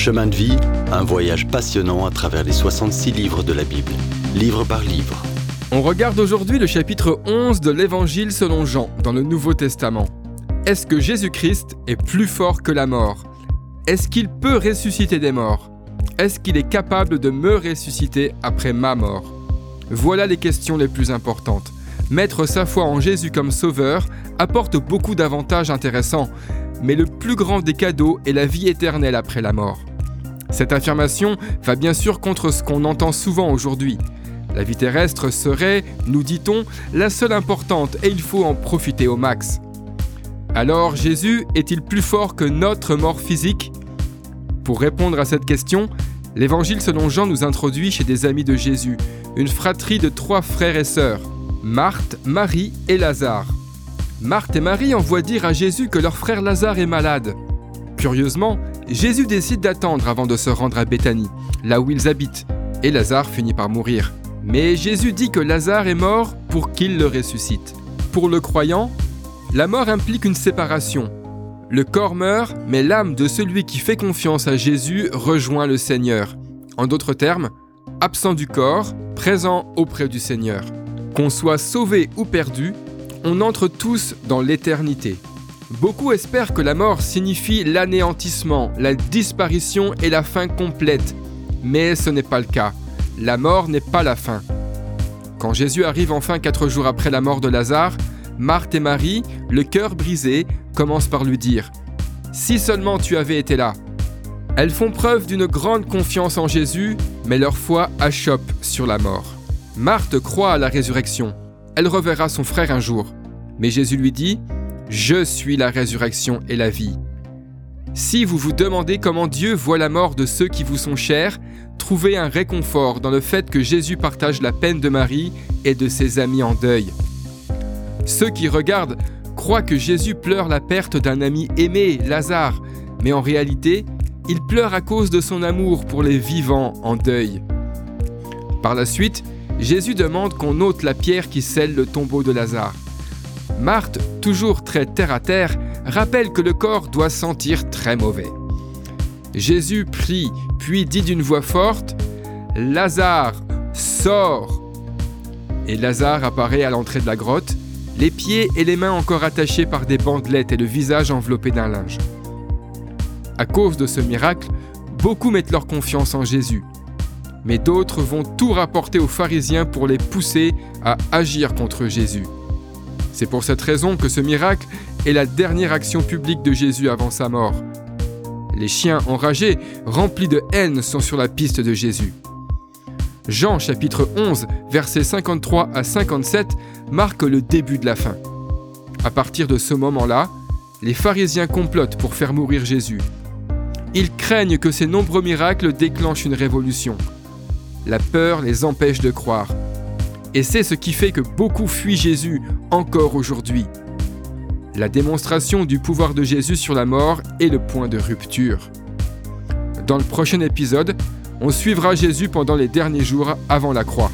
Chemin de vie, un voyage passionnant à travers les 66 livres de la Bible, livre par livre. On regarde aujourd'hui le chapitre 11 de l'Évangile selon Jean dans le Nouveau Testament. Est-ce que Jésus-Christ est plus fort que la mort? Est-ce qu'il peut ressusciter des morts? Est-ce qu'il est capable de me ressusciter après ma mort? Voilà les questions les plus importantes. Mettre sa foi en Jésus comme sauveur apporte beaucoup d'avantages intéressants, mais le plus grand des cadeaux est la vie éternelle après la mort. Cette affirmation va bien sûr contre ce qu'on entend souvent aujourd'hui. La vie terrestre serait, nous dit-on, la seule importante et il faut en profiter au max. Alors Jésus est-il plus fort que notre mort physique? Pour répondre à cette question, l'Évangile selon Jean nous introduit chez des amis de Jésus, une fratrie de trois frères et sœurs, Marthe, Marie et Lazare. Marthe et Marie envoient dire à Jésus que leur frère Lazare est malade. Curieusement, Jésus décide d'attendre avant de se rendre à Béthanie, là où ils habitent, et Lazare finit par mourir. Mais Jésus dit que Lazare est mort pour qu'il le ressuscite. Pour le croyant, la mort implique une séparation. Le corps meurt, mais l'âme de celui qui fait confiance à Jésus rejoint le Seigneur. En d'autres termes, absent du corps, présent auprès du Seigneur. Qu'on soit sauvé ou perdu, on entre tous dans l'éternité. Beaucoup espèrent que la mort signifie l'anéantissement, la disparition et la fin complète. Mais ce n'est pas le cas. La mort n'est pas la fin. Quand Jésus arrive enfin quatre jours après la mort de Lazare, Marthe et Marie, le cœur brisé, commencent par lui dire ⁇ Si seulement tu avais été là !⁇ Elles font preuve d'une grande confiance en Jésus, mais leur foi achoppe sur la mort. Marthe croit à la résurrection. Elle reverra son frère un jour. Mais Jésus lui dit ⁇ je suis la résurrection et la vie. Si vous vous demandez comment Dieu voit la mort de ceux qui vous sont chers, trouvez un réconfort dans le fait que Jésus partage la peine de Marie et de ses amis en deuil. Ceux qui regardent croient que Jésus pleure la perte d'un ami aimé, Lazare, mais en réalité, il pleure à cause de son amour pour les vivants en deuil. Par la suite, Jésus demande qu'on ôte la pierre qui scelle le tombeau de Lazare. Marthe, toujours très terre à terre, rappelle que le corps doit sentir très mauvais. Jésus prie, puis dit d'une voix forte Lazare, sors Et Lazare apparaît à l'entrée de la grotte, les pieds et les mains encore attachés par des bandelettes et le visage enveloppé d'un linge. À cause de ce miracle, beaucoup mettent leur confiance en Jésus. Mais d'autres vont tout rapporter aux pharisiens pour les pousser à agir contre Jésus. C'est pour cette raison que ce miracle est la dernière action publique de Jésus avant sa mort. Les chiens enragés, remplis de haine, sont sur la piste de Jésus. Jean chapitre 11, versets 53 à 57 marque le début de la fin. À partir de ce moment-là, les pharisiens complotent pour faire mourir Jésus. Ils craignent que ces nombreux miracles déclenchent une révolution. La peur les empêche de croire. Et c'est ce qui fait que beaucoup fuient Jésus encore aujourd'hui. La démonstration du pouvoir de Jésus sur la mort est le point de rupture. Dans le prochain épisode, on suivra Jésus pendant les derniers jours avant la croix.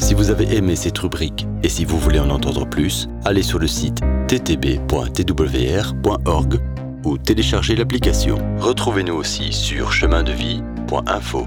Si vous avez aimé cette rubrique et si vous voulez en entendre plus, allez sur le site ttb.twr.org ou téléchargez l'application. Retrouvez-nous aussi sur chemindevie.info.